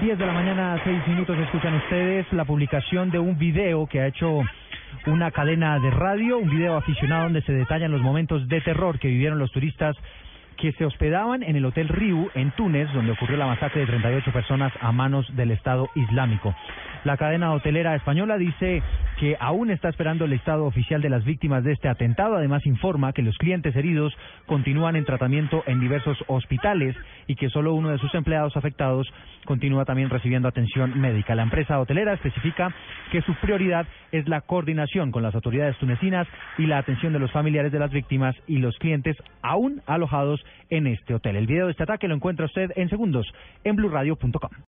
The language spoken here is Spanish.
10 de la mañana, 6 minutos, escuchan ustedes la publicación de un video que ha hecho una cadena de radio, un video aficionado donde se detallan los momentos de terror que vivieron los turistas que se hospedaban en el Hotel Riu en Túnez, donde ocurrió la masacre de 38 personas a manos del Estado Islámico. La cadena hotelera española dice que aún está esperando el estado oficial de las víctimas de este atentado. Además, informa que los clientes heridos continúan en tratamiento en diversos hospitales y que solo uno de sus empleados afectados continúa también recibiendo atención médica. La empresa hotelera especifica que su prioridad es la coordinación con las autoridades tunecinas y la atención de los familiares de las víctimas y los clientes aún alojados en este hotel. El video de este ataque lo encuentra usted en segundos en blurradio.com.